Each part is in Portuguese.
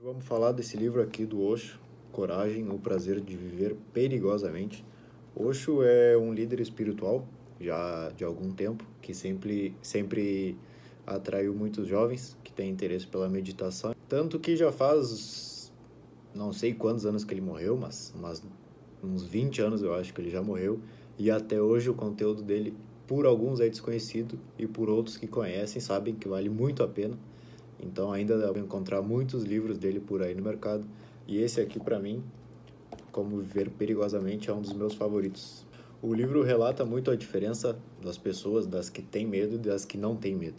Vamos falar desse livro aqui do Osho, Coragem, o prazer de viver perigosamente. Osho é um líder espiritual já de algum tempo que sempre sempre atraiu muitos jovens que têm interesse pela meditação, tanto que já faz não sei quantos anos que ele morreu, mas, mas uns 20 anos eu acho que ele já morreu e até hoje o conteúdo dele por alguns é desconhecido e por outros que conhecem sabem que vale muito a pena. Então ainda para encontrar muitos livros dele por aí no mercado. E esse aqui para mim, Como Viver Perigosamente, é um dos meus favoritos. O livro relata muito a diferença das pessoas, das que têm medo e das que não têm medo.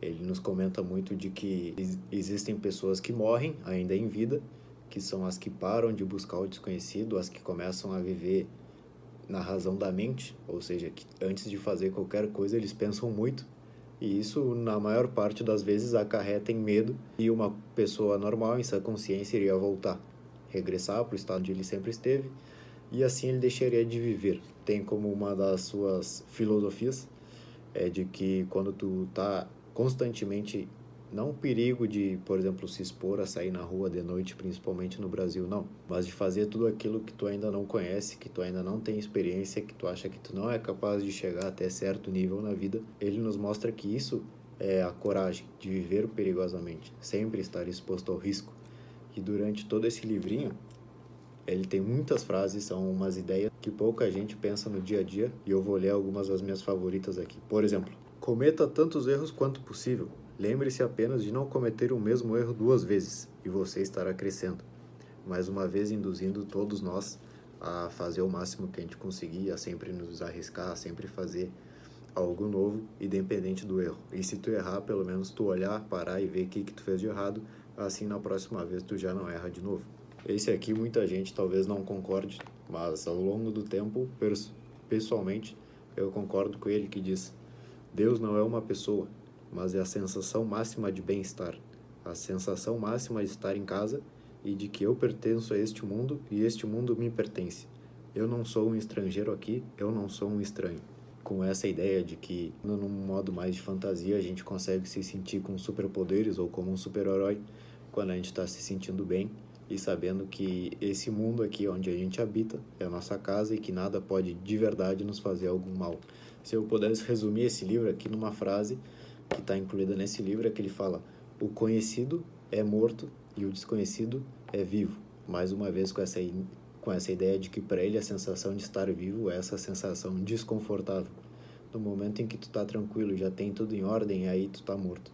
Ele nos comenta muito de que existem pessoas que morrem ainda em vida, que são as que param de buscar o desconhecido, as que começam a viver na razão da mente, ou seja, que antes de fazer qualquer coisa eles pensam muito e isso, na maior parte das vezes, acarreta em medo e uma pessoa normal, em sua consciência, iria voltar, regressar para o estado onde ele sempre esteve e assim ele deixaria de viver. Tem como uma das suas filosofias é de que quando tu tá constantemente não o perigo de, por exemplo, se expor a sair na rua de noite, principalmente no Brasil, não. Mas de fazer tudo aquilo que tu ainda não conhece, que tu ainda não tem experiência, que tu acha que tu não é capaz de chegar até certo nível na vida. Ele nos mostra que isso é a coragem de viver perigosamente, sempre estar exposto ao risco. E durante todo esse livrinho, ele tem muitas frases, são umas ideias que pouca gente pensa no dia a dia, e eu vou ler algumas das minhas favoritas aqui. Por exemplo, cometa tantos erros quanto possível, Lembre-se apenas de não cometer o mesmo erro duas vezes e você estará crescendo. Mais uma vez, induzindo todos nós a fazer o máximo que a gente conseguir, a sempre nos arriscar, a sempre fazer algo novo, independente do erro. E se tu errar, pelo menos tu olhar, parar e ver o que, que tu fez de errado, assim na próxima vez tu já não erra de novo. Esse aqui muita gente talvez não concorde, mas ao longo do tempo, pessoalmente, eu concordo com ele que diz: Deus não é uma pessoa, mas é a sensação máxima de bem-estar, a sensação máxima de estar em casa e de que eu pertenço a este mundo e este mundo me pertence. Eu não sou um estrangeiro aqui, eu não sou um estranho. Com essa ideia de que, num modo mais de fantasia, a gente consegue se sentir com superpoderes ou como um super-herói quando a gente está se sentindo bem e sabendo que esse mundo aqui onde a gente habita é a nossa casa e que nada pode de verdade nos fazer algum mal. Se eu pudesse resumir esse livro aqui numa frase, que está incluída nesse livro é que ele fala: o conhecido é morto e o desconhecido é vivo. Mais uma vez com essa com essa ideia de que para ele a sensação de estar vivo é essa sensação desconfortável. No momento em que tu está tranquilo, já tem tudo em ordem, aí tu está morto.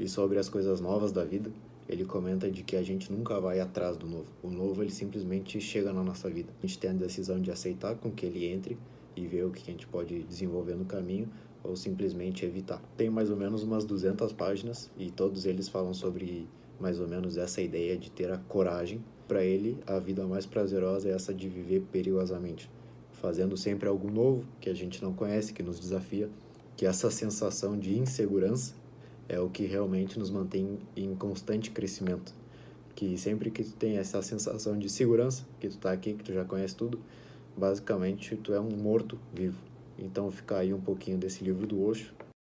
E sobre as coisas novas da vida, ele comenta de que a gente nunca vai atrás do novo. O novo ele simplesmente chega na nossa vida. A gente tem a decisão de aceitar com que ele entre e ver o que a gente pode desenvolver no caminho ou simplesmente evitar. Tem mais ou menos umas 200 páginas e todos eles falam sobre mais ou menos essa ideia de ter a coragem. Para ele, a vida mais prazerosa é essa de viver perigosamente, fazendo sempre algo novo que a gente não conhece, que nos desafia, que essa sensação de insegurança é o que realmente nos mantém em constante crescimento. Que sempre que tu tem essa sensação de segurança, que tu tá aqui, que tu já conhece tudo, basicamente tu é um morto vivo. Então fica aí um pouquinho desse livro do Osho,